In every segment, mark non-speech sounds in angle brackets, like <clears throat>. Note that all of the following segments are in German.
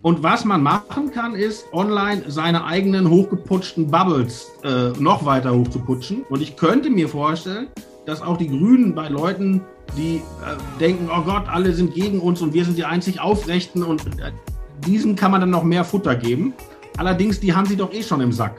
Und was man machen kann, ist online seine eigenen hochgeputschten Bubbles äh, noch weiter hochzuputschen. Und ich könnte mir vorstellen, dass auch die Grünen bei Leuten, die äh, denken, oh Gott, alle sind gegen uns und wir sind die einzig Aufrechten und äh, diesen kann man dann noch mehr Futter geben. Allerdings, die haben sie doch eh schon im Sack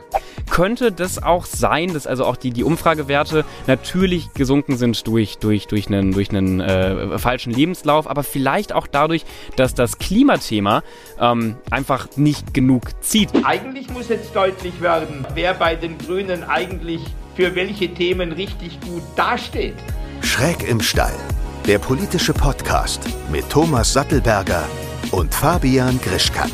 könnte das auch sein, dass also auch die, die Umfragewerte natürlich gesunken sind durch, durch, durch einen, durch einen äh, falschen Lebenslauf, aber vielleicht auch dadurch, dass das Klimathema ähm, einfach nicht genug zieht. Eigentlich muss jetzt deutlich werden, wer bei den Grünen eigentlich für welche Themen richtig gut dasteht. Schräg im Stall, der politische Podcast mit Thomas Sattelberger und Fabian Grischkat.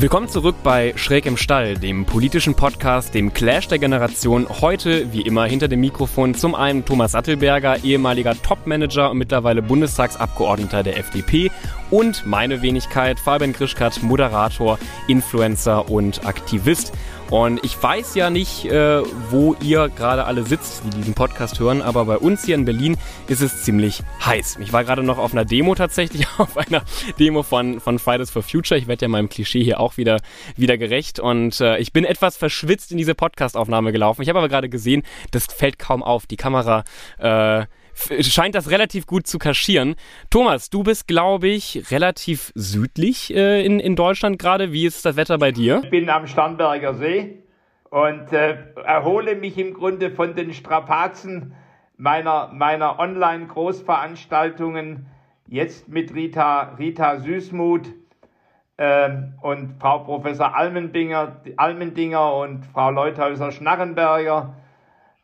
Willkommen zurück bei Schräg im Stall, dem politischen Podcast, dem Clash der Generation. Heute, wie immer, hinter dem Mikrofon zum einen Thomas Sattelberger, ehemaliger Topmanager und mittlerweile Bundestagsabgeordneter der FDP und meine Wenigkeit, Fabian Grischkat, Moderator, Influencer und Aktivist. Und ich weiß ja nicht, äh, wo ihr gerade alle sitzt, die diesen Podcast hören, aber bei uns hier in Berlin ist es ziemlich heiß. Ich war gerade noch auf einer Demo tatsächlich, <laughs> auf einer Demo von, von Fridays for Future. Ich werde ja meinem Klischee hier auch wieder, wieder gerecht. Und äh, ich bin etwas verschwitzt in diese Podcastaufnahme gelaufen. Ich habe aber gerade gesehen, das fällt kaum auf. Die Kamera äh, scheint das relativ gut zu kaschieren. Thomas, du bist, glaube ich, relativ südlich äh, in, in Deutschland gerade. Wie ist das Wetter bei dir? Ich bin am Starnberger See und äh, erhole mich im Grunde von den Strapazen meiner, meiner Online-Großveranstaltungen. Jetzt mit Rita, Rita Süßmuth äh, und Frau Professor Almendinger, Almendinger und Frau Leuthäuser-Schnarrenberger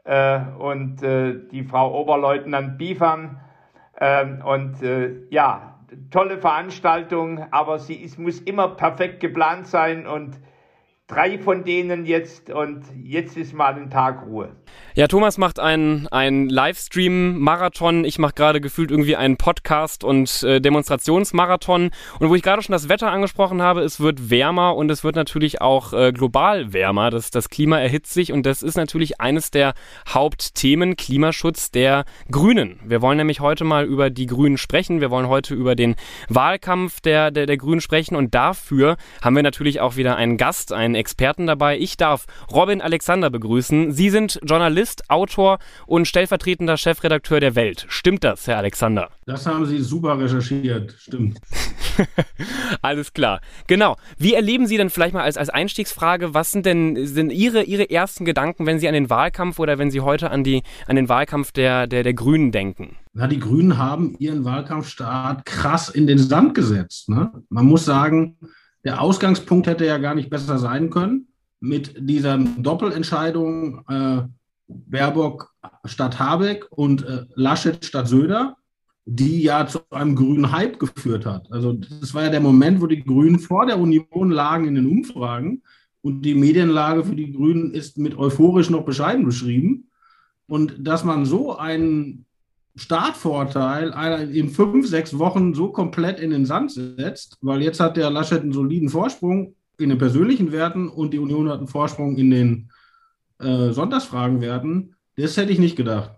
und äh, die Frau Oberleutnant Biefam. Ähm, und äh, ja, tolle Veranstaltung, aber sie ist, muss immer perfekt geplant sein und drei von denen jetzt und jetzt ist mal ein Tag Ruhe. Ja, Thomas macht einen, Livestream-Marathon. Ich mache gerade gefühlt irgendwie einen Podcast- und äh, Demonstrationsmarathon. Und wo ich gerade schon das Wetter angesprochen habe, es wird wärmer und es wird natürlich auch äh, global wärmer. Das, das Klima erhitzt sich und das ist natürlich eines der Hauptthemen Klimaschutz der Grünen. Wir wollen nämlich heute mal über die Grünen sprechen. Wir wollen heute über den Wahlkampf der, der, der Grünen sprechen und dafür haben wir natürlich auch wieder einen Gast, einen Experten dabei. Ich darf Robin Alexander begrüßen. Sie sind Journalist Autor und stellvertretender Chefredakteur der Welt. Stimmt das, Herr Alexander? Das haben Sie super recherchiert, stimmt. <laughs> Alles klar. Genau. Wie erleben Sie denn vielleicht mal als, als Einstiegsfrage, was sind denn sind Ihre, Ihre ersten Gedanken, wenn Sie an den Wahlkampf oder wenn Sie heute an, die, an den Wahlkampf der, der, der Grünen denken? Na, die Grünen haben ihren Wahlkampfstart krass in den Sand gesetzt. Ne? Man muss sagen, der Ausgangspunkt hätte ja gar nicht besser sein können. Mit dieser Doppelentscheidung äh, Baerbock statt Habeck und äh, Laschet statt Söder, die ja zu einem grünen Hype geführt hat. Also das war ja der Moment, wo die Grünen vor der Union lagen in den Umfragen und die Medienlage für die Grünen ist mit euphorisch noch bescheiden beschrieben. Und dass man so einen Startvorteil in fünf, sechs Wochen so komplett in den Sand setzt, weil jetzt hat der Laschet einen soliden Vorsprung in den persönlichen Werten und die Union hat einen Vorsprung in den äh, Sonntagsfragen werden, das hätte ich nicht gedacht.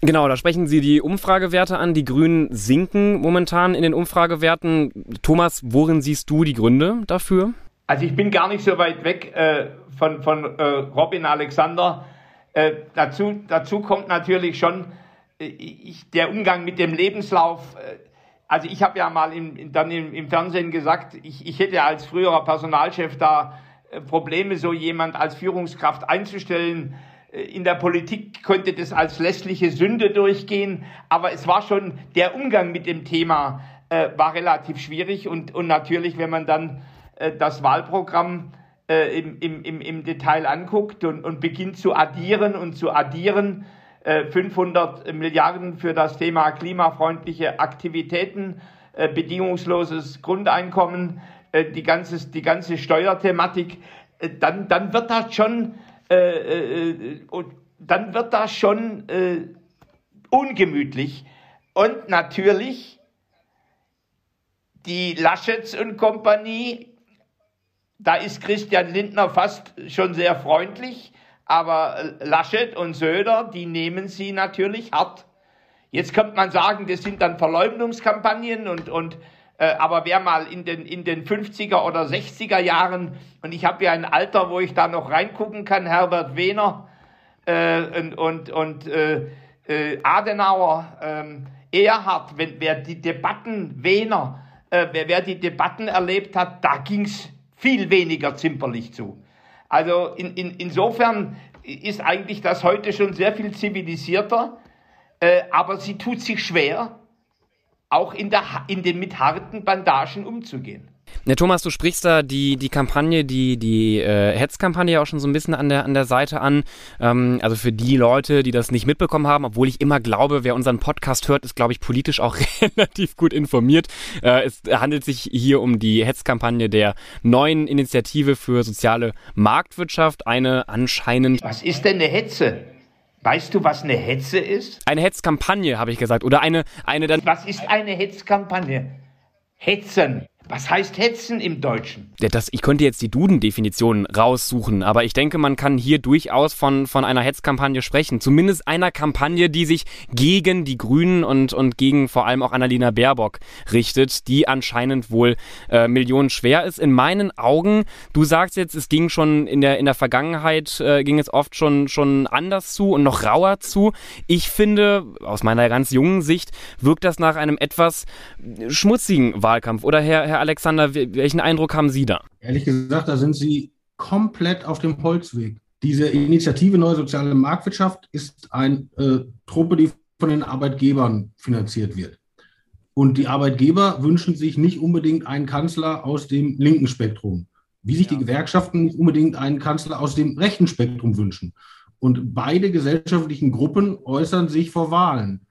Genau, da sprechen Sie die Umfragewerte an. Die Grünen sinken momentan in den Umfragewerten. Thomas, worin siehst du die Gründe dafür? Also ich bin gar nicht so weit weg äh, von, von äh, Robin Alexander. Äh, dazu, dazu kommt natürlich schon äh, ich, der Umgang mit dem Lebenslauf. Äh, also ich habe ja mal im, dann im, im Fernsehen gesagt, ich, ich hätte als früherer Personalchef da äh, Probleme, so jemand als Führungskraft einzustellen. Äh, in der Politik konnte das als lässliche Sünde durchgehen, aber es war schon der Umgang mit dem Thema äh, war relativ schwierig und, und natürlich, wenn man dann äh, das Wahlprogramm äh, im, im, im Detail anguckt und, und beginnt zu addieren und zu addieren, 500 äh, Milliarden für das Thema klimafreundliche Aktivitäten, bedingungsloses Grundeinkommen, äh, die, ganze, die ganze Steuerthematik, äh, dann, dann wird das schon, äh, äh, dann wird das schon äh, ungemütlich. Und natürlich die Laschets und Kompanie, da ist Christian Lindner fast schon sehr freundlich, aber Laschet und Söder, die nehmen sie natürlich hart. Jetzt könnte man sagen, das sind dann Verleumdungskampagnen und, und äh, aber wer mal in den, in den 50er oder 60er Jahren, und ich habe ja ein Alter, wo ich da noch reingucken kann, Herbert Wehner äh, und, und, und äh, äh Adenauer, ähm, Erhard, wenn, wer die Debatten, Wehner, äh, wer, wer die Debatten erlebt hat, da ging's viel weniger zimperlich zu. Also in, in, insofern ist eigentlich das heute schon sehr viel zivilisierter, äh, aber sie tut sich schwer, auch in, der, in den mit harten Bandagen umzugehen. Ja, Thomas, du sprichst da die, die Kampagne, die, die äh, Hetzkampagne auch schon so ein bisschen an der, an der Seite an. Ähm, also für die Leute, die das nicht mitbekommen haben, obwohl ich immer glaube, wer unseren Podcast hört, ist, glaube ich, politisch auch <laughs> relativ gut informiert. Äh, es handelt sich hier um die Hetzkampagne der neuen Initiative für soziale Marktwirtschaft. Eine anscheinend. Was ist denn eine Hetze? Weißt du, was eine Hetze ist? Eine Hetzkampagne, habe ich gesagt. Oder eine, eine dann. Was ist eine Hetzkampagne? Hetzen. Was heißt hetzen im Deutschen? Das, ich könnte jetzt die Duden-Definition raussuchen, aber ich denke, man kann hier durchaus von, von einer Hetzkampagne sprechen. Zumindest einer Kampagne, die sich gegen die Grünen und, und gegen vor allem auch Annalena Baerbock richtet, die anscheinend wohl äh, Millionen schwer ist. In meinen Augen, du sagst jetzt, es ging schon in der, in der Vergangenheit, äh, ging es oft schon, schon anders zu und noch rauer zu. Ich finde, aus meiner ganz jungen Sicht, wirkt das nach einem etwas schmutzigen Wahlkampf. Oder Herr, Herr Herr Alexander, welchen Eindruck haben Sie da? Ehrlich gesagt, da sind Sie komplett auf dem Holzweg. Diese Initiative Neue Soziale Marktwirtschaft ist eine äh, Truppe, die von den Arbeitgebern finanziert wird. Und die Arbeitgeber wünschen sich nicht unbedingt einen Kanzler aus dem linken Spektrum, wie sich ja. die Gewerkschaften nicht unbedingt einen Kanzler aus dem rechten Spektrum wünschen. Und beide gesellschaftlichen Gruppen äußern sich vor Wahlen.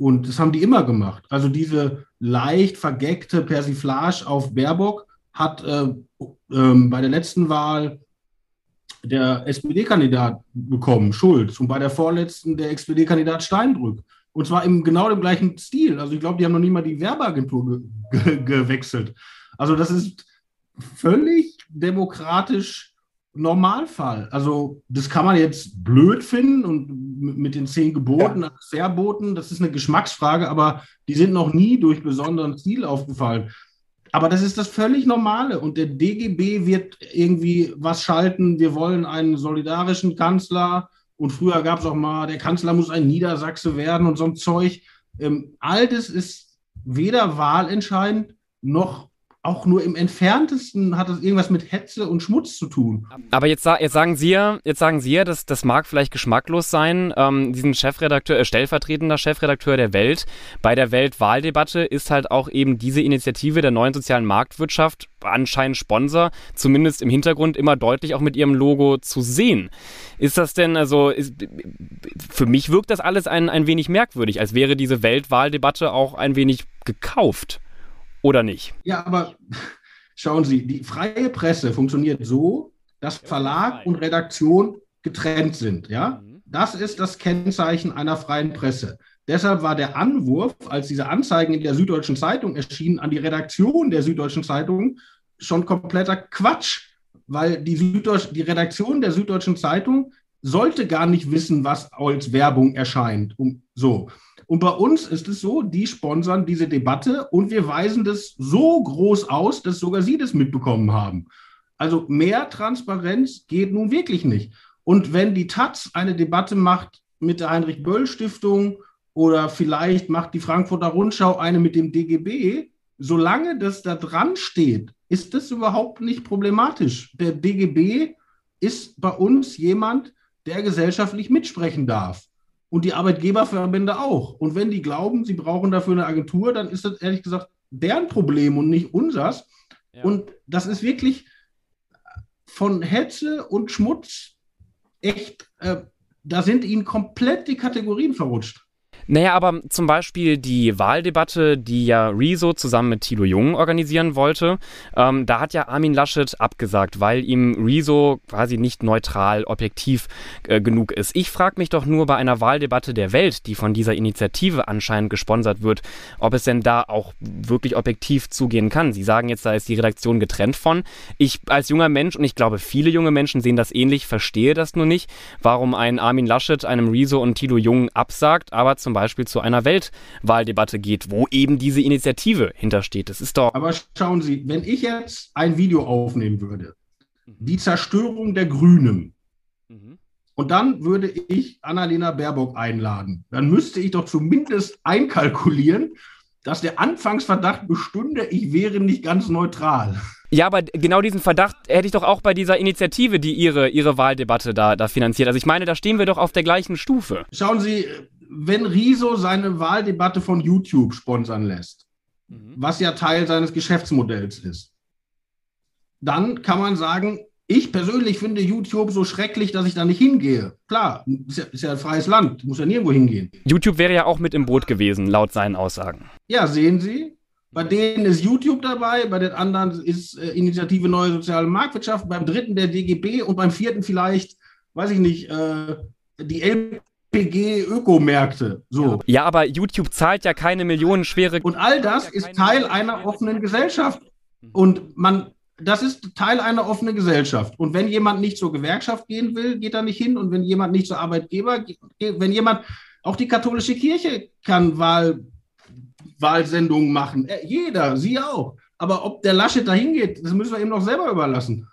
Und das haben die immer gemacht. Also diese leicht vergeckte Persiflage auf Baerbock hat äh, äh, bei der letzten Wahl der SPD-Kandidat bekommen, Schulz, und bei der vorletzten der SPD-Kandidat Steinbrück. Und zwar im genau dem gleichen Stil. Also ich glaube, die haben noch nie mal die Werbeagentur ge ge gewechselt. Also das ist völlig demokratisch Normalfall. Also das kann man jetzt blöd finden und mit den zehn Geboten, ja. Verboten, das ist eine Geschmacksfrage, aber die sind noch nie durch besonderen Ziel aufgefallen. Aber das ist das völlig Normale und der DGB wird irgendwie was schalten. Wir wollen einen solidarischen Kanzler und früher gab es auch mal, der Kanzler muss ein Niedersachse werden und so ein Zeug. Ähm, all das ist weder wahlentscheidend noch auch nur im entferntesten hat das irgendwas mit Hetze und Schmutz zu tun. Aber jetzt, jetzt sagen Sie ja, jetzt sagen Sie ja, dass das mag vielleicht geschmacklos sein. Ähm, diesen Chefredakteur, äh, stellvertretender Chefredakteur der Welt bei der Weltwahldebatte ist halt auch eben diese Initiative der neuen sozialen Marktwirtschaft anscheinend Sponsor, zumindest im Hintergrund immer deutlich auch mit ihrem Logo zu sehen. Ist das denn also? Ist, für mich wirkt das alles ein, ein wenig merkwürdig, als wäre diese Weltwahldebatte auch ein wenig gekauft. Oder nicht? Ja, aber schauen Sie, die freie Presse funktioniert so, dass Verlag und Redaktion getrennt sind. Ja? Mhm. Das ist das Kennzeichen einer freien Presse. Deshalb war der Anwurf, als diese Anzeigen in der Süddeutschen Zeitung erschienen, an die Redaktion der Süddeutschen Zeitung schon kompletter Quatsch, weil die, Süddeutsch die Redaktion der Süddeutschen Zeitung sollte gar nicht wissen, was als Werbung erscheint. Um, so. Und bei uns ist es so, die sponsern diese Debatte und wir weisen das so groß aus, dass sogar Sie das mitbekommen haben. Also mehr Transparenz geht nun wirklich nicht. Und wenn die Taz eine Debatte macht mit der Heinrich-Böll-Stiftung oder vielleicht macht die Frankfurter Rundschau eine mit dem DGB, solange das da dran steht, ist das überhaupt nicht problematisch. Der DGB ist bei uns jemand, der gesellschaftlich mitsprechen darf und die Arbeitgeberverbände auch. Und wenn die glauben, sie brauchen dafür eine Agentur, dann ist das ehrlich gesagt deren Problem und nicht unsers. Ja. Und das ist wirklich von Hetze und Schmutz echt, äh, da sind ihnen komplett die Kategorien verrutscht. Naja, aber zum Beispiel die Wahldebatte, die ja Rezo zusammen mit Tilo Jung organisieren wollte, ähm, da hat ja Armin Laschet abgesagt, weil ihm Rezo quasi nicht neutral, objektiv äh, genug ist. Ich frage mich doch nur bei einer Wahldebatte der Welt, die von dieser Initiative anscheinend gesponsert wird, ob es denn da auch wirklich objektiv zugehen kann. Sie sagen jetzt, da ist die Redaktion getrennt von. Ich als junger Mensch, und ich glaube, viele junge Menschen sehen das ähnlich, verstehe das nur nicht, warum ein Armin Laschet einem Rezo und Tilo Jung absagt, aber zum Beispiel Beispiel zu einer Weltwahldebatte geht, wo eben diese Initiative hintersteht. Das ist doch. Aber schauen Sie, wenn ich jetzt ein Video aufnehmen würde, die Zerstörung der Grünen, mhm. und dann würde ich Annalena Baerbock einladen, dann müsste ich doch zumindest einkalkulieren, dass der Anfangsverdacht bestünde, ich wäre nicht ganz neutral. Ja, aber genau diesen Verdacht hätte ich doch auch bei dieser Initiative, die ihre, ihre Wahldebatte da, da finanziert. Also ich meine, da stehen wir doch auf der gleichen Stufe. Schauen Sie, wenn Riso seine Wahldebatte von YouTube sponsern lässt, mhm. was ja Teil seines Geschäftsmodells ist, dann kann man sagen, ich persönlich finde YouTube so schrecklich, dass ich da nicht hingehe. Klar, ist ja, ist ja ein freies Land, muss ja nirgendwo hingehen. YouTube wäre ja auch mit im Boot gewesen, laut seinen Aussagen. Ja, sehen Sie, bei denen ist YouTube dabei, bei den anderen ist äh, Initiative Neue Soziale Marktwirtschaft, beim dritten der DGB und beim vierten vielleicht, weiß ich nicht, äh, die LPG Ökomärkte. So. Ja, aber YouTube zahlt ja keine millionenschwere. Und all das ist Teil einer offenen Gesellschaft. Und man, das ist Teil einer offenen Gesellschaft. Und wenn jemand nicht zur Gewerkschaft gehen will, geht er nicht hin. Und wenn jemand nicht zur Arbeitgeber, wenn jemand, auch die katholische Kirche kann Wahl Wahlsendungen machen. Äh, jeder, Sie auch. Aber ob der Laschet dahin geht, das müssen wir ihm noch selber überlassen.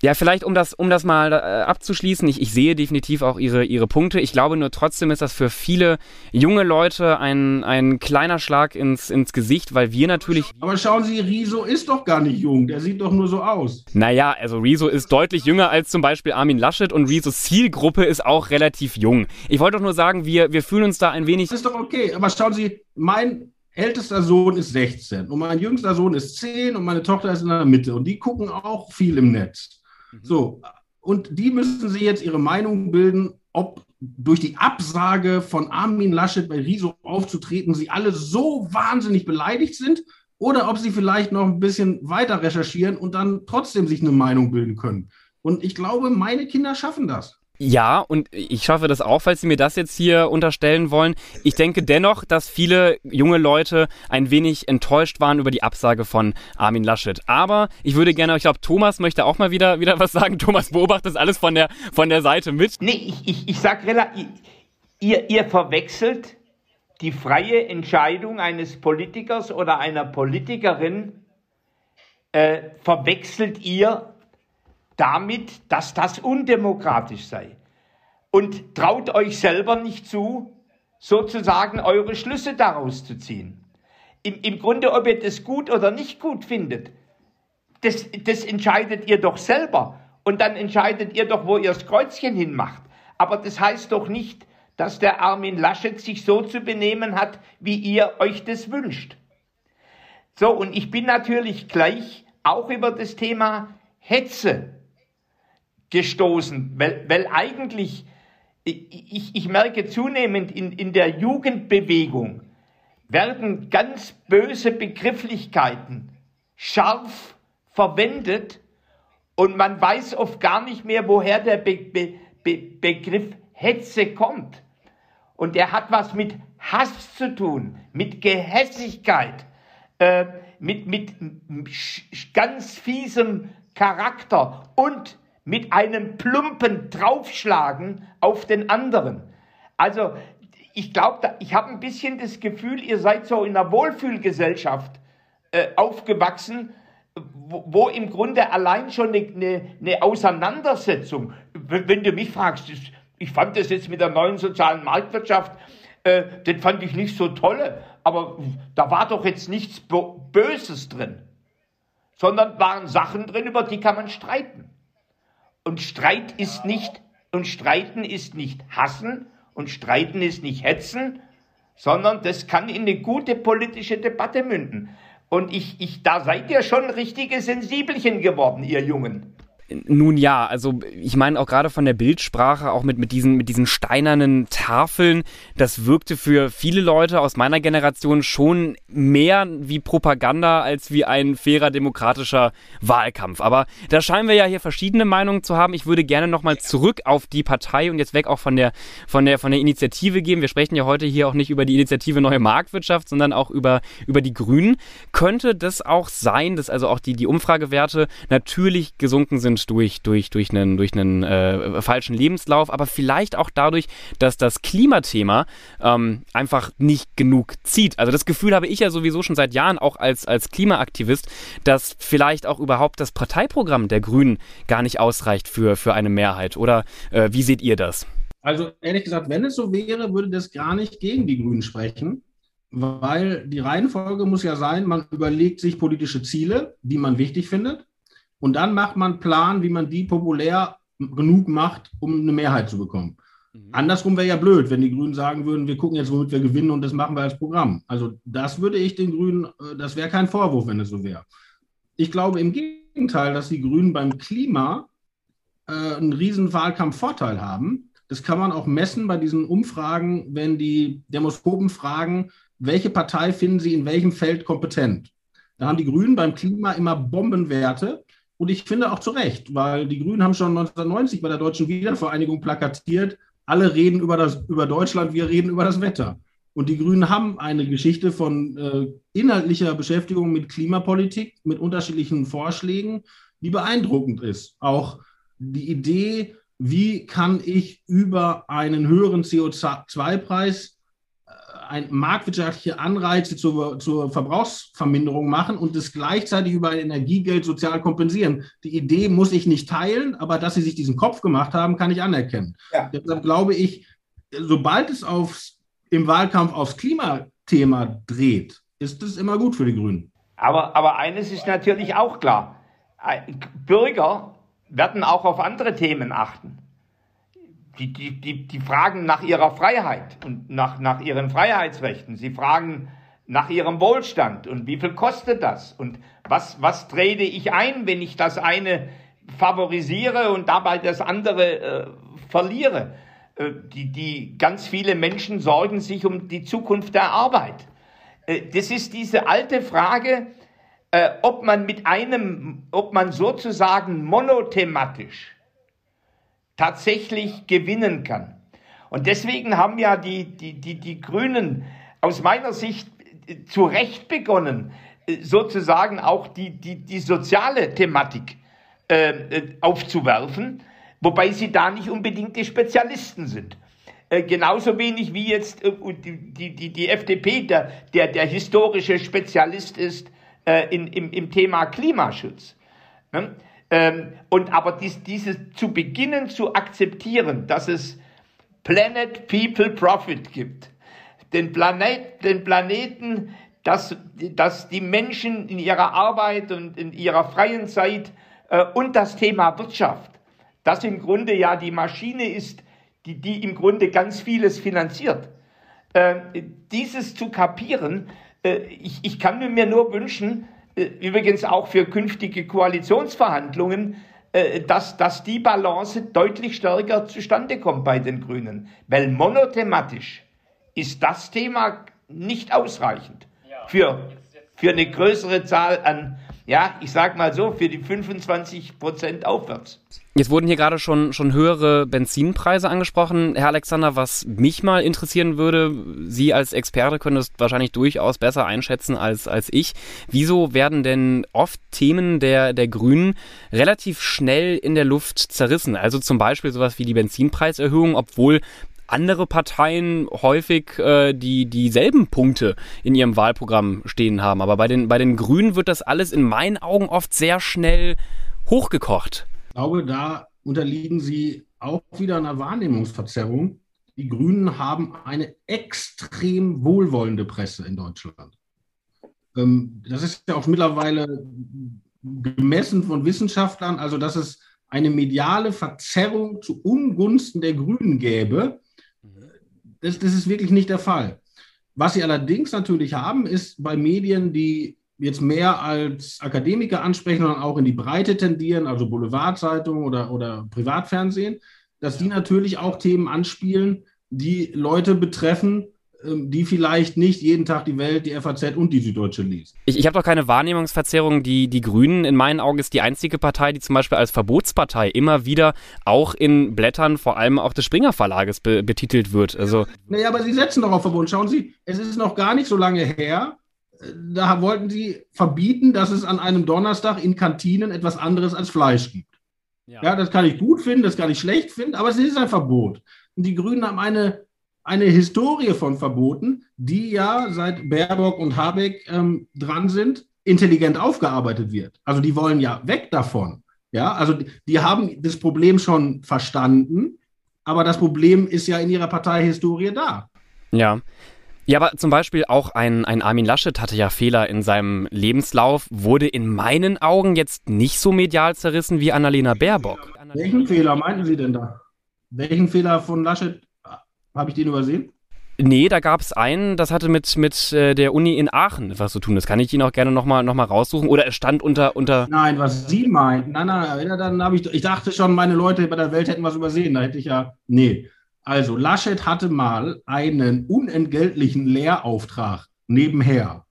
Ja, vielleicht um das, um das mal äh, abzuschließen, ich, ich sehe definitiv auch ihre, ihre Punkte. Ich glaube nur trotzdem ist das für viele junge Leute ein, ein kleiner Schlag ins, ins Gesicht, weil wir natürlich. Aber schauen Sie, Riso ist doch gar nicht jung, der sieht doch nur so aus. Naja, also Riso ist deutlich jünger als zum Beispiel Armin Laschet und Risos Zielgruppe ist auch relativ jung. Ich wollte doch nur sagen, wir, wir fühlen uns da ein wenig. Das ist doch okay, aber schauen Sie, mein ältester Sohn ist 16 und mein jüngster Sohn ist 10 und meine Tochter ist in der Mitte und die gucken auch viel im Netz. So, und die müssen sich jetzt ihre Meinung bilden, ob durch die Absage von Armin Laschet bei Riso aufzutreten, sie alle so wahnsinnig beleidigt sind oder ob sie vielleicht noch ein bisschen weiter recherchieren und dann trotzdem sich eine Meinung bilden können. Und ich glaube, meine Kinder schaffen das. Ja, und ich schaffe das auch, falls Sie mir das jetzt hier unterstellen wollen. Ich denke dennoch, dass viele junge Leute ein wenig enttäuscht waren über die Absage von Armin Laschet. Aber ich würde gerne, ich glaube, Thomas möchte auch mal wieder, wieder was sagen. Thomas beobachtet das alles von der, von der Seite mit. Nee, ich, ich, ich sag relativ, ihr, ihr verwechselt die freie Entscheidung eines Politikers oder einer Politikerin, äh, verwechselt ihr damit, dass das undemokratisch sei. Und traut euch selber nicht zu, sozusagen eure Schlüsse daraus zu ziehen. Im, im Grunde, ob ihr das gut oder nicht gut findet, das, das entscheidet ihr doch selber. Und dann entscheidet ihr doch, wo ihr das Kreuzchen hinmacht. Aber das heißt doch nicht, dass der Armin Laschet sich so zu benehmen hat, wie ihr euch das wünscht. So, und ich bin natürlich gleich auch über das Thema Hetze gestoßen, weil, weil eigentlich, ich, ich merke zunehmend in, in der Jugendbewegung, werden ganz böse Begrifflichkeiten scharf verwendet und man weiß oft gar nicht mehr, woher der Be Be Be Begriff Hetze kommt. Und er hat was mit Hass zu tun, mit Gehässigkeit, äh, mit, mit ganz fiesem Charakter und mit einem plumpen Draufschlagen auf den anderen. Also ich glaube, ich habe ein bisschen das Gefühl, ihr seid so in einer Wohlfühlgesellschaft äh, aufgewachsen, wo, wo, im Grunde allein schon eine, eine, eine Auseinandersetzung, wenn du mich fragst, ich fand das jetzt mit der neuen sozialen Marktwirtschaft, äh, den fand ich nicht so toll, aber da war doch jetzt nichts Böses drin, sondern waren Sachen drin, über die kann man streiten. Und Streit ist nicht, und Streiten ist nicht hassen und Streiten ist nicht hetzen, sondern das kann in eine gute politische Debatte münden. Und ich, ich, da seid ihr schon richtige Sensibelchen geworden, ihr Jungen. Nun ja, also ich meine auch gerade von der Bildsprache, auch mit, mit, diesen, mit diesen steinernen Tafeln, das wirkte für viele Leute aus meiner Generation schon mehr wie Propaganda als wie ein fairer demokratischer Wahlkampf. Aber da scheinen wir ja hier verschiedene Meinungen zu haben. Ich würde gerne nochmal zurück auf die Partei und jetzt weg auch von der, von, der, von der Initiative gehen. Wir sprechen ja heute hier auch nicht über die Initiative Neue Marktwirtschaft, sondern auch über, über die Grünen. Könnte das auch sein, dass also auch die, die Umfragewerte natürlich gesunken sind Hintergrund durch, durch, durch einen, durch einen äh, falschen Lebenslauf, aber vielleicht auch dadurch, dass das Klimathema ähm, einfach nicht genug zieht. Also das Gefühl habe ich ja sowieso schon seit Jahren auch als, als Klimaaktivist, dass vielleicht auch überhaupt das Parteiprogramm der Grünen gar nicht ausreicht für, für eine Mehrheit. Oder äh, wie seht ihr das? Also ehrlich gesagt, wenn es so wäre, würde das gar nicht gegen die Grünen sprechen, weil die Reihenfolge muss ja sein, man überlegt sich politische Ziele, die man wichtig findet, und dann macht man einen Plan, wie man die populär genug macht, um eine Mehrheit zu bekommen. Mhm. Andersrum wäre ja blöd, wenn die Grünen sagen würden, wir gucken jetzt, womit wir gewinnen und das machen wir als Programm. Also das würde ich den Grünen, äh, das wäre kein Vorwurf, wenn es so wäre. Ich glaube im Gegenteil, dass die Grünen beim Klima äh, einen riesen Wahlkampfvorteil haben. Das kann man auch messen bei diesen Umfragen, wenn die Demoskopen fragen, welche Partei finden sie in welchem Feld kompetent. Da haben die Grünen beim Klima immer Bombenwerte. Und ich finde auch zu Recht, weil die Grünen haben schon 1990 bei der Deutschen Wiedervereinigung plakatiert, alle reden über, das, über Deutschland, wir reden über das Wetter. Und die Grünen haben eine Geschichte von äh, inhaltlicher Beschäftigung mit Klimapolitik, mit unterschiedlichen Vorschlägen, die beeindruckend ist. Auch die Idee, wie kann ich über einen höheren CO2-Preis ein, marktwirtschaftliche Anreize zur, zur Verbrauchsverminderung machen und das gleichzeitig über ein Energiegeld sozial kompensieren. Die Idee muss ich nicht teilen, aber dass sie sich diesen Kopf gemacht haben, kann ich anerkennen. Ja. Deshalb glaube ich, sobald es aufs, im Wahlkampf aufs Klimathema dreht, ist es immer gut für die Grünen. Aber, aber eines ist natürlich auch klar. Bürger werden auch auf andere Themen achten die, die, die, die fragen nach ihrer Freiheit und nach, nach ihren Freiheitsrechten. Sie fragen nach ihrem Wohlstand und wie viel kostet das und was, was trete ich ein, wenn ich das eine favorisiere und dabei das andere äh, verliere. Äh, die, die ganz viele Menschen sorgen sich um die Zukunft der Arbeit. Äh, das ist diese alte Frage, äh, ob man mit einem, ob man sozusagen monothematisch tatsächlich gewinnen kann. Und deswegen haben ja die, die, die, die Grünen aus meiner Sicht äh, zu Recht begonnen, äh, sozusagen auch die, die, die soziale Thematik äh, äh, aufzuwerfen, wobei sie da nicht unbedingt die Spezialisten sind. Äh, genauso wenig wie jetzt äh, die, die, die FDP der, der, der historische Spezialist ist äh, in, im, im Thema Klimaschutz. Ne? Ähm, und aber dies, dieses zu beginnen zu akzeptieren, dass es Planet People Profit gibt, den, Planet, den Planeten, dass, dass die Menschen in ihrer Arbeit und in ihrer freien Zeit äh, und das Thema Wirtschaft, das im Grunde ja die Maschine ist, die, die im Grunde ganz vieles finanziert. Äh, dieses zu kapieren, äh, ich, ich kann mir nur wünschen, übrigens auch für künftige Koalitionsverhandlungen, äh, dass, dass die Balance deutlich stärker zustande kommt bei den Grünen. Weil monothematisch ist das Thema nicht ausreichend für, für eine größere Zahl an ja, ich sag mal so, für die 25 Prozent aufwärts. Jetzt wurden hier gerade schon, schon höhere Benzinpreise angesprochen. Herr Alexander, was mich mal interessieren würde, Sie als Experte können das wahrscheinlich durchaus besser einschätzen als, als ich. Wieso werden denn oft Themen der, der Grünen relativ schnell in der Luft zerrissen? Also zum Beispiel sowas wie die Benzinpreiserhöhung, obwohl andere Parteien häufig äh, die dieselben Punkte in ihrem Wahlprogramm stehen haben. Aber bei den, bei den Grünen wird das alles in meinen Augen oft sehr schnell hochgekocht. Ich glaube, da unterliegen sie auch wieder einer Wahrnehmungsverzerrung. Die Grünen haben eine extrem wohlwollende Presse in Deutschland. Ähm, das ist ja auch mittlerweile gemessen von Wissenschaftlern, also dass es eine mediale Verzerrung zu Ungunsten der Grünen gäbe, das, das ist wirklich nicht der Fall. Was sie allerdings natürlich haben, ist bei Medien, die jetzt mehr als Akademiker ansprechen, sondern auch in die Breite tendieren, also Boulevardzeitungen oder, oder Privatfernsehen, dass die natürlich auch Themen anspielen, die Leute betreffen, die vielleicht nicht jeden Tag die Welt, die FAZ und die Süddeutsche liest. Ich, ich habe doch keine Wahrnehmungsverzerrung. Die, die Grünen in meinen Augen ist die einzige Partei, die zum Beispiel als Verbotspartei immer wieder auch in Blättern, vor allem auch des Springer Verlages, be betitelt wird. Also naja, aber Sie setzen doch auf Verbot. Schauen Sie, es ist noch gar nicht so lange her. Da wollten Sie verbieten, dass es an einem Donnerstag in Kantinen etwas anderes als Fleisch gibt. Ja. ja, das kann ich gut finden, das kann ich schlecht finden, aber es ist ein Verbot. Und die Grünen haben eine, eine Historie von Verboten, die ja seit Baerbock und Habeck ähm, dran sind, intelligent aufgearbeitet wird. Also die wollen ja weg davon. Ja, also die, die haben das Problem schon verstanden, aber das Problem ist ja in ihrer Parteihistorie da. Ja. Ja, aber zum Beispiel auch ein, ein Armin Laschet hatte ja Fehler in seinem Lebenslauf, wurde in meinen Augen jetzt nicht so medial zerrissen wie Annalena Baerbock. Welchen Fehler meinten Sie denn da? Welchen Fehler von Laschet habe ich den übersehen? Nee, da gab es einen, das hatte mit, mit äh, der Uni in Aachen was zu tun. Das kann ich Ihnen auch gerne nochmal noch mal raussuchen. Oder es stand unter, unter. Nein, was Sie meinten. Nein, nein, dann habe ich. Ich dachte schon, meine Leute bei der Welt hätten was übersehen. Da hätte ich ja. Nee. Also, Laschet hatte mal einen unentgeltlichen Lehrauftrag nebenher.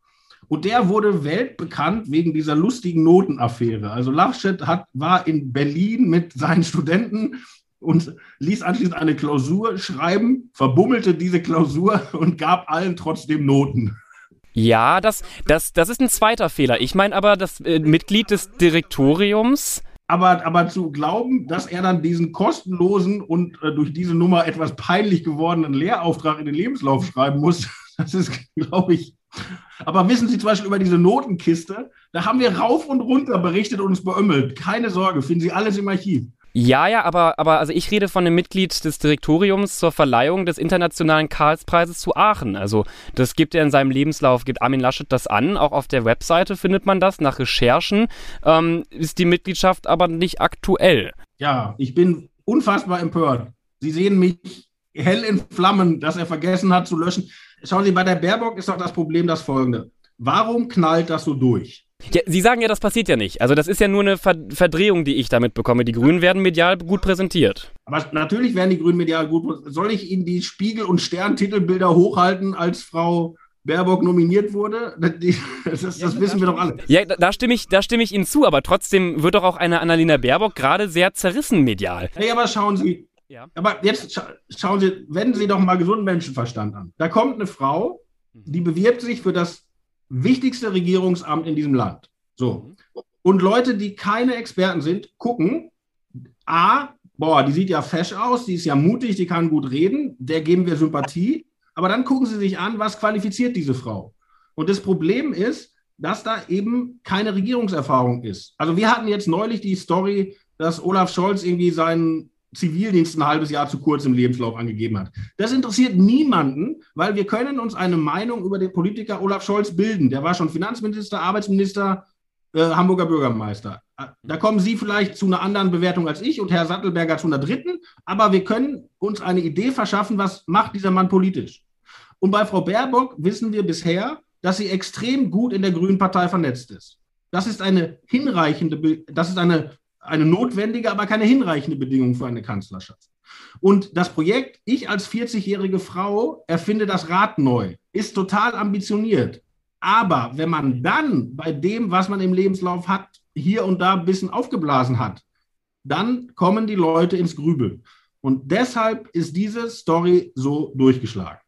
Und der wurde weltbekannt wegen dieser lustigen Notenaffäre. Also Laschet hat, war in Berlin mit seinen Studenten und ließ anschließend eine Klausur schreiben, verbummelte diese Klausur und gab allen trotzdem Noten. Ja, das, das, das ist ein zweiter Fehler. Ich meine aber, das äh, Mitglied des Direktoriums. Aber, aber zu glauben, dass er dann diesen kostenlosen und äh, durch diese Nummer etwas peinlich gewordenen Lehrauftrag in den Lebenslauf schreiben muss, <laughs> das ist, glaube ich. Aber wissen Sie zum Beispiel über diese Notenkiste? Da haben wir rauf und runter berichtet und uns beömmelt. Keine Sorge, finden Sie alles im Archiv. Ja, ja, aber, aber also ich rede von einem Mitglied des Direktoriums zur Verleihung des internationalen Karlspreises zu Aachen. Also das gibt er in seinem Lebenslauf, gibt Armin Laschet das an. Auch auf der Webseite findet man das. Nach Recherchen ähm, ist die Mitgliedschaft aber nicht aktuell. Ja, ich bin unfassbar empört. Sie sehen mich hell in Flammen, dass er vergessen hat zu löschen. Schauen Sie, bei der Baerbock ist doch das Problem das folgende. Warum knallt das so durch? Ja, Sie sagen ja, das passiert ja nicht. Also das ist ja nur eine Ver Verdrehung, die ich damit bekomme. Die Grünen werden medial gut präsentiert. Aber natürlich werden die Grünen medial gut präsentiert. Soll ich Ihnen die Spiegel- und Stern-Titelbilder hochhalten, als Frau Baerbock nominiert wurde? Das, das, das wissen wir doch alle. Ja, da, da, stimme ich, da stimme ich Ihnen zu, aber trotzdem wird doch auch eine Annalena Baerbock gerade sehr zerrissen medial. Nee, aber schauen Sie, ja. aber jetzt scha schauen Sie, wenden Sie doch mal gesunden Menschenverstand an. Da kommt eine Frau, die bewirbt sich für das wichtigste Regierungsamt in diesem Land. So. Und Leute, die keine Experten sind, gucken, A, boah, die sieht ja fesch aus, die ist ja mutig, die kann gut reden, der geben wir Sympathie. Aber dann gucken sie sich an, was qualifiziert diese Frau. Und das Problem ist, dass da eben keine Regierungserfahrung ist. Also wir hatten jetzt neulich die Story, dass Olaf Scholz irgendwie seinen Zivildienst ein halbes Jahr zu kurz im Lebenslauf angegeben hat. Das interessiert niemanden, weil wir können uns eine Meinung über den Politiker Olaf Scholz bilden. Der war schon Finanzminister, Arbeitsminister, äh, Hamburger Bürgermeister. Da kommen Sie vielleicht zu einer anderen Bewertung als ich und Herr Sattelberger zu einer dritten, aber wir können uns eine Idee verschaffen, was macht dieser Mann politisch. Und bei Frau Baerbock wissen wir bisher, dass sie extrem gut in der Grünen Partei vernetzt ist. Das ist eine hinreichende, das ist eine eine notwendige, aber keine hinreichende Bedingung für eine Kanzlerschaft. Und das Projekt, ich als 40-jährige Frau erfinde das Rad neu, ist total ambitioniert. Aber wenn man dann bei dem, was man im Lebenslauf hat, hier und da ein bisschen aufgeblasen hat, dann kommen die Leute ins Grübeln. Und deshalb ist diese Story so durchgeschlagen.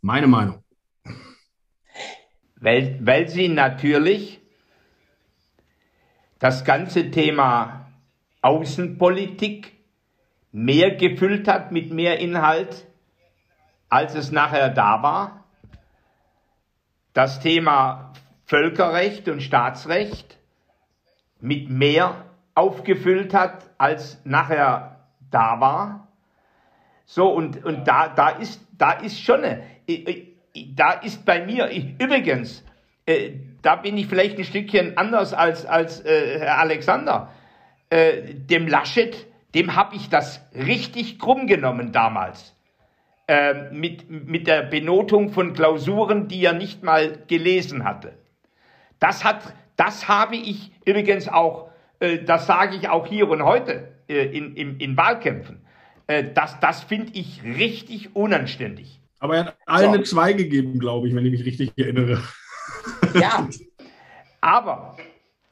Meine Meinung. Weil, weil sie natürlich das ganze Thema Außenpolitik mehr gefüllt hat mit mehr Inhalt, als es nachher da war. Das Thema Völkerrecht und Staatsrecht mit mehr aufgefüllt hat, als nachher da war. So, und, und da, da, ist, da ist schon, eine, da ist bei mir, ich, übrigens, äh, da bin ich vielleicht ein Stückchen anders als, als äh, Herr Alexander. Äh, dem Laschet, dem habe ich das richtig krumm genommen damals. Äh, mit, mit der Benotung von Klausuren, die er nicht mal gelesen hatte. Das, hat, das habe ich übrigens auch, äh, das sage ich auch hier und heute in, in, in Wahlkämpfen. Das das finde ich richtig unanständig. Aber er hat allen so. eine 2 gegeben, glaube ich, wenn ich mich richtig erinnere. <laughs> Ja, aber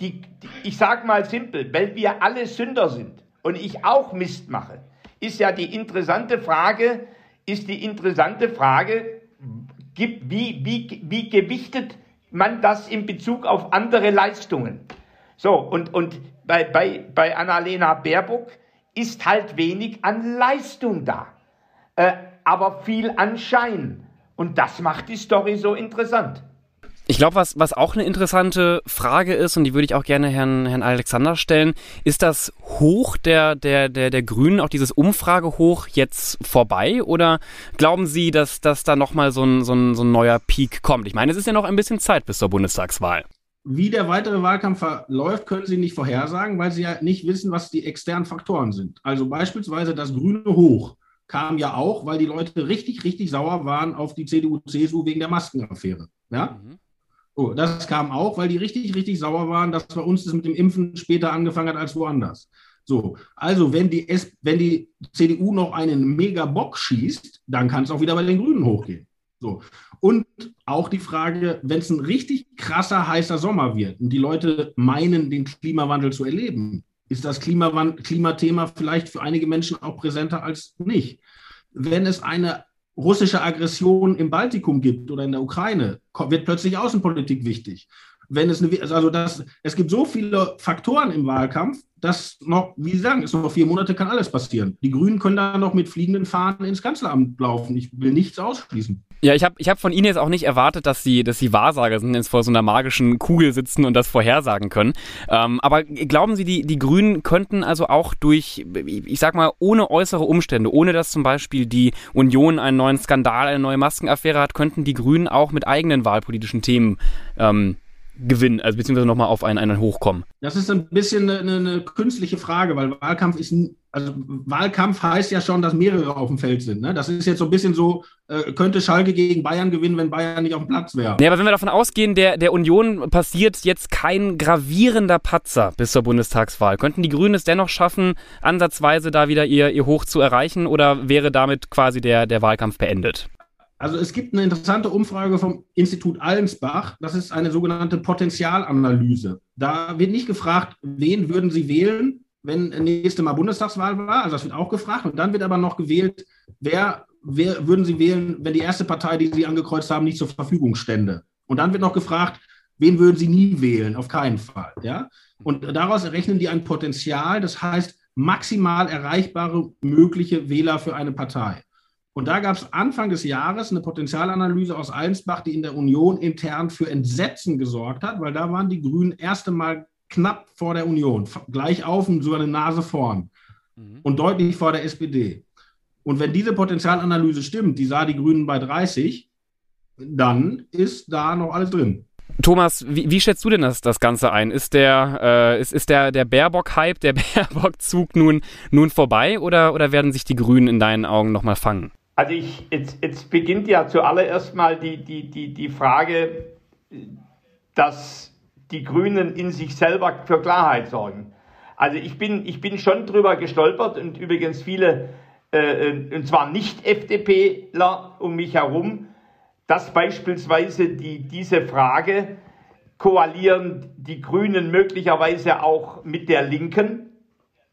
die, die, ich sage mal simpel, weil wir alle Sünder sind und ich auch Mist mache, ist ja die interessante Frage, ist die interessante Frage, wie, wie, wie gewichtet man das in Bezug auf andere Leistungen? So, und, und bei, bei, bei Annalena Baerbock ist halt wenig an Leistung da, äh, aber viel an Schein. Und das macht die Story so interessant. Ich glaube, was, was auch eine interessante Frage ist, und die würde ich auch gerne Herrn, Herrn Alexander stellen, ist das Hoch der, der, der, der Grünen, auch dieses Umfragehoch jetzt vorbei? Oder glauben Sie, dass, dass da nochmal so ein, so, ein, so ein neuer Peak kommt? Ich meine, es ist ja noch ein bisschen Zeit bis zur Bundestagswahl. Wie der weitere Wahlkampf verläuft, können Sie nicht vorhersagen, weil Sie ja nicht wissen, was die externen Faktoren sind. Also beispielsweise das grüne Hoch kam ja auch, weil die Leute richtig, richtig sauer waren auf die CDU, CSU wegen der Maskenaffäre. Ja? Mhm. Oh, das kam auch, weil die richtig, richtig sauer waren, dass bei uns das mit dem Impfen später angefangen hat als woanders. So, also wenn die, S wenn die CDU noch einen Mega-Bock schießt, dann kann es auch wieder bei den Grünen hochgehen. So. Und auch die Frage, wenn es ein richtig krasser, heißer Sommer wird und die Leute meinen, den Klimawandel zu erleben, ist das Klimathema vielleicht für einige Menschen auch präsenter als nicht. Wenn es eine russische Aggression im Baltikum gibt oder in der Ukraine, wird plötzlich Außenpolitik wichtig. Wenn es eine, also das, es gibt so viele Faktoren im Wahlkampf, dass noch, wie Sie sagen, es noch vier Monate kann alles passieren. Die Grünen können da noch mit fliegenden Fahnen ins Kanzleramt laufen. Ich will nichts ausschließen. Ja, ich habe ich hab von Ihnen jetzt auch nicht erwartet, dass Sie, dass Sie Wahrsager sind, jetzt vor so einer magischen Kugel sitzen und das vorhersagen können. Ähm, aber glauben Sie, die, die Grünen könnten also auch durch, ich sag mal, ohne äußere Umstände, ohne dass zum Beispiel die Union einen neuen Skandal, eine neue Maskenaffäre hat, könnten die Grünen auch mit eigenen wahlpolitischen Themen ähm, gewinnen, also beziehungsweise nochmal auf einen, einen hochkommen? Das ist ein bisschen eine, eine, künstliche Frage, weil Wahlkampf ist, also Wahlkampf heißt ja schon, dass mehrere auf dem Feld sind. Ne? Das ist jetzt so ein bisschen so, äh, könnte Schalke gegen Bayern gewinnen, wenn Bayern nicht auf dem Platz wäre. Nee, aber wenn wir davon ausgehen, der, der Union passiert jetzt kein gravierender Patzer bis zur Bundestagswahl, könnten die Grünen es dennoch schaffen, ansatzweise da wieder ihr, ihr Hoch zu erreichen oder wäre damit quasi der, der Wahlkampf beendet? Also es gibt eine interessante Umfrage vom Institut Allensbach. Das ist eine sogenannte Potenzialanalyse. Da wird nicht gefragt, wen würden Sie wählen, wenn nächste Mal Bundestagswahl war. Also das wird auch gefragt. Und dann wird aber noch gewählt, wer, wer würden Sie wählen, wenn die erste Partei, die Sie angekreuzt haben, nicht zur Verfügung stände. Und dann wird noch gefragt, wen würden Sie nie wählen? Auf keinen Fall. Ja? Und daraus errechnen die ein Potenzial, das heißt maximal erreichbare mögliche Wähler für eine Partei. Und da gab es Anfang des Jahres eine Potenzialanalyse aus Allensbach, die in der Union intern für Entsetzen gesorgt hat, weil da waren die Grünen erste Mal knapp vor der Union, gleich auf und sogar eine Nase vorn mhm. und deutlich vor der SPD. Und wenn diese Potenzialanalyse stimmt, die sah die Grünen bei 30, dann ist da noch alles drin. Thomas, wie, wie, schätzt du denn das, das Ganze ein? Ist der, äh, ist, ist der, der Baerbock-Hype, der <laughs> Baerbock-Zug nun, nun vorbei oder, oder werden sich die Grünen in deinen Augen nochmal fangen? Also ich, jetzt, jetzt beginnt ja zuallererst mal die, die, die, die Frage, dass die Grünen in sich selber für Klarheit sorgen. Also ich bin, ich bin schon drüber gestolpert und übrigens viele, äh, und zwar nicht FDPler um mich herum, dass beispielsweise die, diese Frage, koalieren die Grünen möglicherweise auch mit der Linken,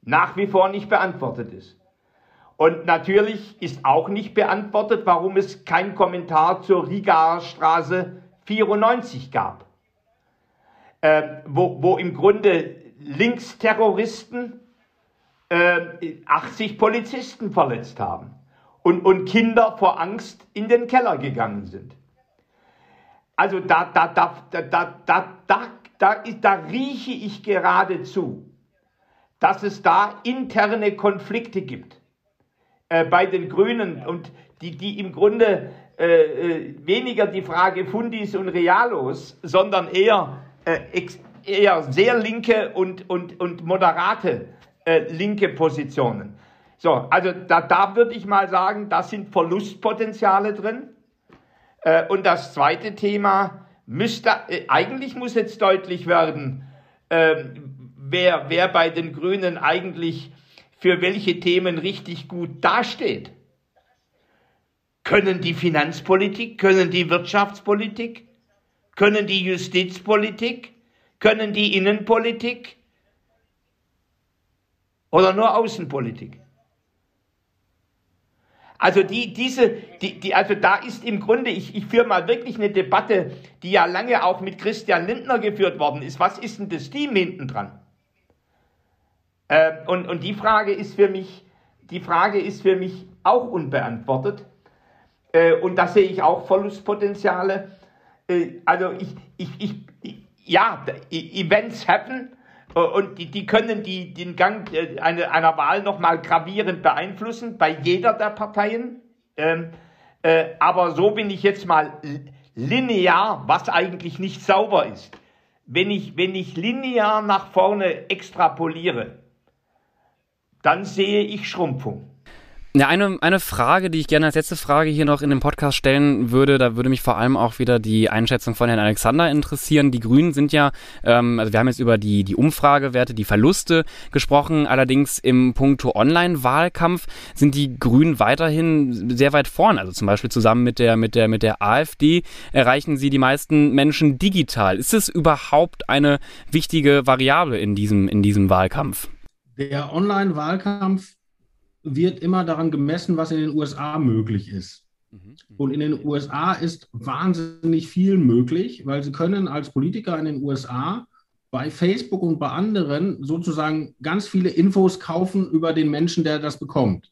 nach wie vor nicht beantwortet ist. Und natürlich ist auch nicht beantwortet, warum es kein Kommentar zur Rigaer Straße 94 gab, äh, wo, wo im Grunde Linksterroristen äh, 80 Polizisten verletzt haben und, und Kinder vor Angst in den Keller gegangen sind. Also da, da, da, da, da, da, da, da, da rieche ich geradezu, dass es da interne Konflikte gibt äh, bei den Grünen und die, die im Grunde äh, äh, weniger die Frage Fundis und Realos, sondern eher, äh, eher sehr linke und, und, und moderate linke Positionen. So, also da, da würde ich mal sagen, da sind Verlustpotenziale drin. Und das zweite Thema müsste, eigentlich muss jetzt deutlich werden, ähm, wer, wer bei den Grünen eigentlich für welche Themen richtig gut dasteht. Können die Finanzpolitik, können die Wirtschaftspolitik, können die Justizpolitik, können die Innenpolitik oder nur Außenpolitik? Also die, diese, die, die, also da ist im Grunde, ich, ich führe mal wirklich eine Debatte, die ja lange auch mit Christian Lindner geführt worden ist. Was ist denn das Team hinten dran? Äh, und, und die Frage ist für mich, die Frage ist für mich auch unbeantwortet. Äh, und da sehe ich auch Verlustpotenziale. Äh, also ich, ich, ich, ja, Events happen äh, und die, die können die, den Gang äh, einer, einer Wahl nochmal gravierend beeinflussen, bei jeder der Parteien. Ähm, äh, aber so bin ich jetzt mal linear, was eigentlich nicht sauber ist. Wenn ich, wenn ich linear nach vorne extrapoliere, dann sehe ich Schrumpfung. Ja, eine, eine Frage, die ich gerne als letzte Frage hier noch in dem Podcast stellen würde, da würde mich vor allem auch wieder die Einschätzung von Herrn Alexander interessieren. Die Grünen sind ja, ähm, also wir haben jetzt über die, die Umfragewerte, die Verluste gesprochen, allerdings im Punkto Online-Wahlkampf sind die Grünen weiterhin sehr weit vorn. Also zum Beispiel zusammen mit der, mit der, mit der AfD erreichen sie die meisten Menschen digital. Ist es überhaupt eine wichtige Variable in diesem, in diesem Wahlkampf? Der Online-Wahlkampf wird immer daran gemessen, was in den USA möglich ist. Mhm. Und in den USA ist wahnsinnig viel möglich, weil sie können als Politiker in den USA bei Facebook und bei anderen sozusagen ganz viele Infos kaufen über den Menschen, der das bekommt.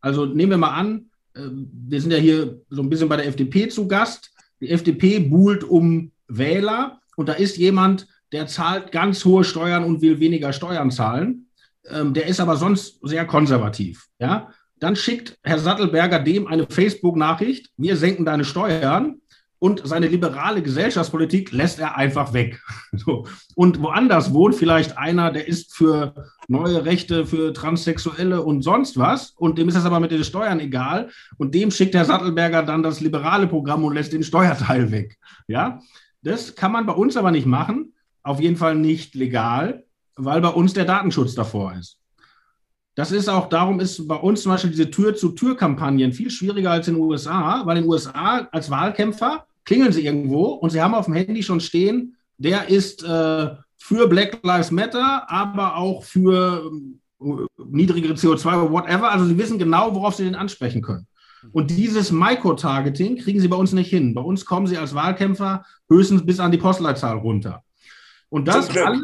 Also nehmen wir mal an, äh, wir sind ja hier so ein bisschen bei der FDP zu Gast. Die FDP buhlt um Wähler und da ist jemand, der zahlt ganz hohe Steuern und will weniger Steuern zahlen ähm, der ist aber sonst sehr konservativ. Ja? Dann schickt Herr Sattelberger dem eine Facebook-Nachricht, wir senken deine Steuern und seine liberale Gesellschaftspolitik lässt er einfach weg. <laughs> So. Und woanders wohnt vielleicht einer, der ist für neue Rechte für Transsexuelle und sonst was und dem ist das aber mit den Steuern egal und dem schickt Herr Sattelberger dann das liberale Programm und lässt den Steuerteil weg. Ja, das kann man bei uns aber nicht machen, auf jeden Fall nicht legal weil bei uns der Datenschutz davor ist. Das ist auch, darum ist bei uns zum Beispiel diese Tür-zu-Tür-Kampagnen viel schwieriger als in den USA, weil in den USA als Wahlkämpfer klingeln sie irgendwo und sie haben auf dem Handy schon stehen, der ist äh, für Black Lives Matter, aber auch für äh, niedrigere CO2 oder whatever. Also sie wissen genau, worauf sie den ansprechen können. Und dieses Micro-Targeting kriegen sie bei uns nicht hin. Bei uns kommen sie als Wahlkämpfer höchstens bis an die Postleitzahl runter. Und das alles,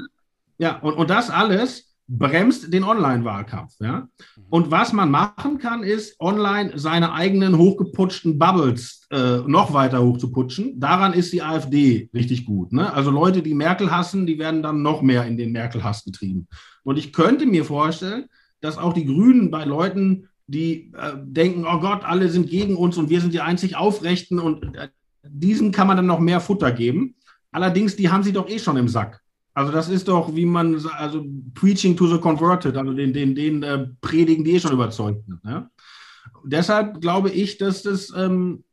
ja, und, und das alles bremst den Online-Wahlkampf. Ja? Und was man machen kann, ist, online seine eigenen hochgeputschten Bubbles äh, noch weiter hochzuputschen. Daran ist die AfD richtig gut. Ne? Also Leute, die Merkel hassen, die werden dann noch mehr in den Merkel-Hass getrieben. Und ich könnte mir vorstellen, dass auch die Grünen bei Leuten, die äh, denken, oh Gott, alle sind gegen uns und wir sind die einzig Aufrechten und äh, diesen kann man dann noch mehr Futter geben. Allerdings, die haben sie doch eh schon im Sack. Also das ist doch, wie man, also preaching to the converted, also den, den, den äh, predigen, die eh schon überzeugt sind. Ne? Deshalb glaube ich, dass das ähm,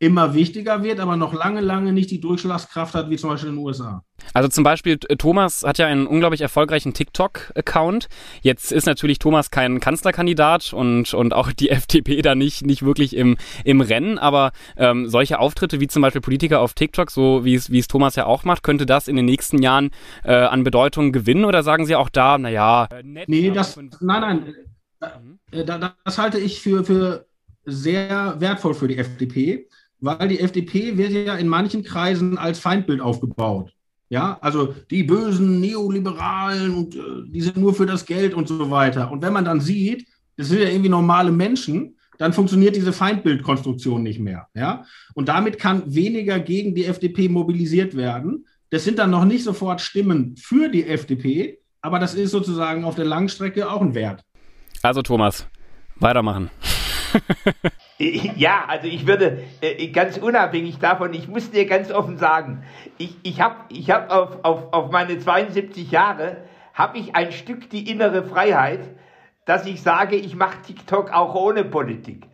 immer wichtiger wird, aber noch lange, lange nicht die Durchschlagskraft hat, wie zum Beispiel in den USA. Also zum Beispiel, Thomas hat ja einen unglaublich erfolgreichen TikTok-Account. Jetzt ist natürlich Thomas kein Kanzlerkandidat und, und auch die <laughs> FDP da nicht, nicht wirklich im, im Rennen, aber ähm, solche Auftritte wie zum Beispiel Politiker auf TikTok, so wie es, wie es Thomas ja auch macht, könnte das in den nächsten Jahren äh, an Bedeutung gewinnen oder sagen Sie auch da, naja, äh, Nee, das, nein, nein, mhm. das, das halte ich für, für sehr wertvoll für die FDP weil die FDP wird ja in manchen Kreisen als Feindbild aufgebaut. Ja, also die bösen Neoliberalen und äh, die sind nur für das Geld und so weiter. Und wenn man dann sieht, das sind ja irgendwie normale Menschen, dann funktioniert diese Feindbildkonstruktion nicht mehr. Ja, und damit kann weniger gegen die FDP mobilisiert werden. Das sind dann noch nicht sofort Stimmen für die FDP, aber das ist sozusagen auf der Langstrecke auch ein Wert. Also Thomas, weitermachen. <laughs> Ja, also ich würde äh, ganz unabhängig davon, ich muss dir ganz offen sagen, ich, ich habe ich hab auf, auf, auf meine 72 Jahre, habe ich ein Stück die innere Freiheit, dass ich sage, ich mache TikTok auch ohne Politik.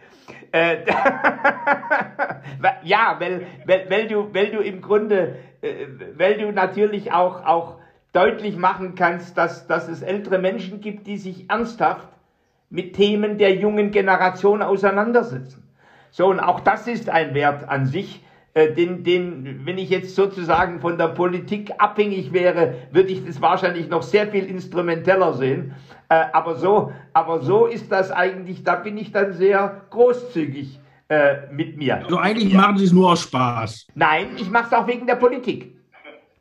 Äh, <laughs> ja, weil, weil, weil, du, weil du im Grunde, äh, weil du natürlich auch, auch deutlich machen kannst, dass, dass es ältere Menschen gibt, die sich ernsthaft mit Themen der jungen Generation auseinandersetzen. So, und auch das ist ein Wert an sich, äh, den, den, wenn ich jetzt sozusagen von der Politik abhängig wäre, würde ich das wahrscheinlich noch sehr viel instrumenteller sehen. Äh, aber so, aber so ist das eigentlich, da bin ich dann sehr großzügig äh, mit mir. Also eigentlich ja. machen Sie es nur aus Spaß. Nein, ich mache es auch wegen der Politik.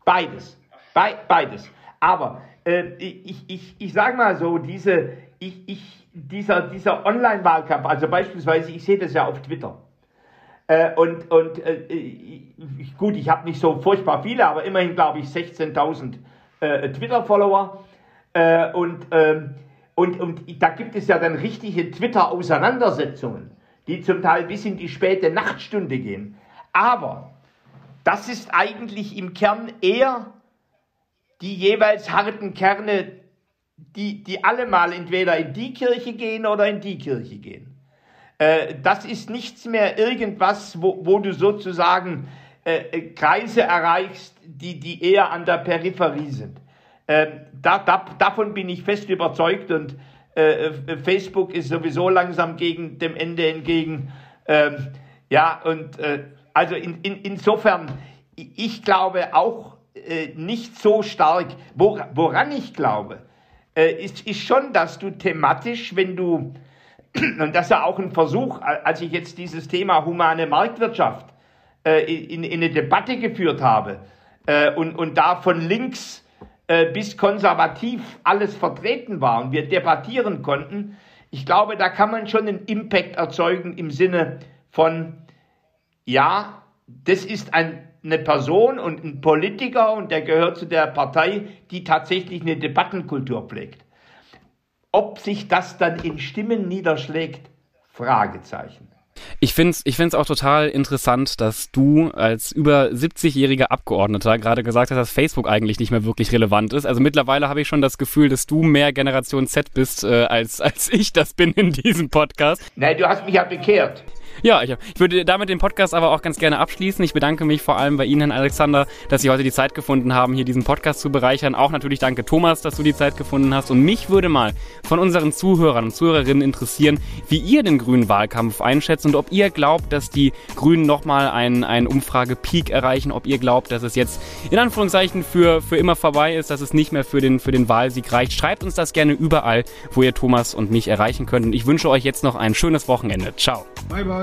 Beides. Be beides. Aber äh, ich, ich, ich sage mal so, diese, ich, ich, dieser, dieser Online-Wahlkampf, also beispielsweise, ich sehe das ja auf Twitter. Äh, und und äh, gut, ich habe nicht so furchtbar viele, aber immerhin glaube ich 16.000 äh, Twitter-Follower. Äh, und, ähm, und, und da gibt es ja dann richtige Twitter-Auseinandersetzungen, die zum Teil bis in die späte Nachtstunde gehen. Aber das ist eigentlich im Kern eher die jeweils harten Kerne, die, die alle mal entweder in die Kirche gehen oder in die Kirche gehen. Äh, das ist nichts mehr irgendwas, wo, wo du sozusagen äh, äh, Kreise erreichst, die, die eher an der Peripherie sind. Äh, da, da, davon bin ich fest überzeugt und äh, äh, Facebook ist sowieso langsam gegen dem Ende entgegen. Ähm, ja, und also in, in, insofern, ich glaube auch nicht so stark, woran ich glaube, ist, ist schon, dass du thematisch, wenn du <clears throat> und das ist ja auch ein Versuch, als ich jetzt dieses Thema humane Marktwirtschaft äh, in, in, eine Debatte geführt habe äh, und, und da von links äh, bis konservativ alles vertreten war und wir debattieren konnten, ich glaube, da kann man schon einen Impact erzeugen im Sinne von, ja, das ist ein, eine Person und ein Politiker und der gehört zu der Partei, die tatsächlich eine Debattenkultur pflegt. Ob sich das dann in Stimmen niederschlägt? Fragezeichen. Ich finde es ich find's auch total interessant, dass du als über 70-jähriger Abgeordneter gerade gesagt hast, dass Facebook eigentlich nicht mehr wirklich relevant ist. Also mittlerweile habe ich schon das Gefühl, dass du mehr Generation Z bist, äh, als, <laughs> als ich das bin in diesem Podcast. Nein, du hast mich ja bekehrt. Ja, ich, ich, würde damit den Podcast aber auch ganz gerne abschließen. Ich bedanke mich vor allem bei Ihnen, Herrn Alexander, dass Sie heute die Zeit gefunden haben, hier diesen Podcast zu bereichern. Auch natürlich danke Thomas, dass du die Zeit gefunden hast. Und mich würde mal von unseren Zuhörern und Zuhörerinnen interessieren, wie ihr den grünen Wahlkampf einschätzt und ob ihr glaubt, dass die Grünen nochmal einen, einen Umfrage-Peak erreichen, ob ihr glaubt, dass es jetzt in Anführungszeichen für, für immer vorbei ist, dass es nicht mehr für den, für den Wahlsieg reicht. Schreibt uns das gerne überall, wo ihr Thomas und mich erreichen könnt. Und ich wünsche euch jetzt noch ein schönes Wochenende. Ciao. Bye, bye.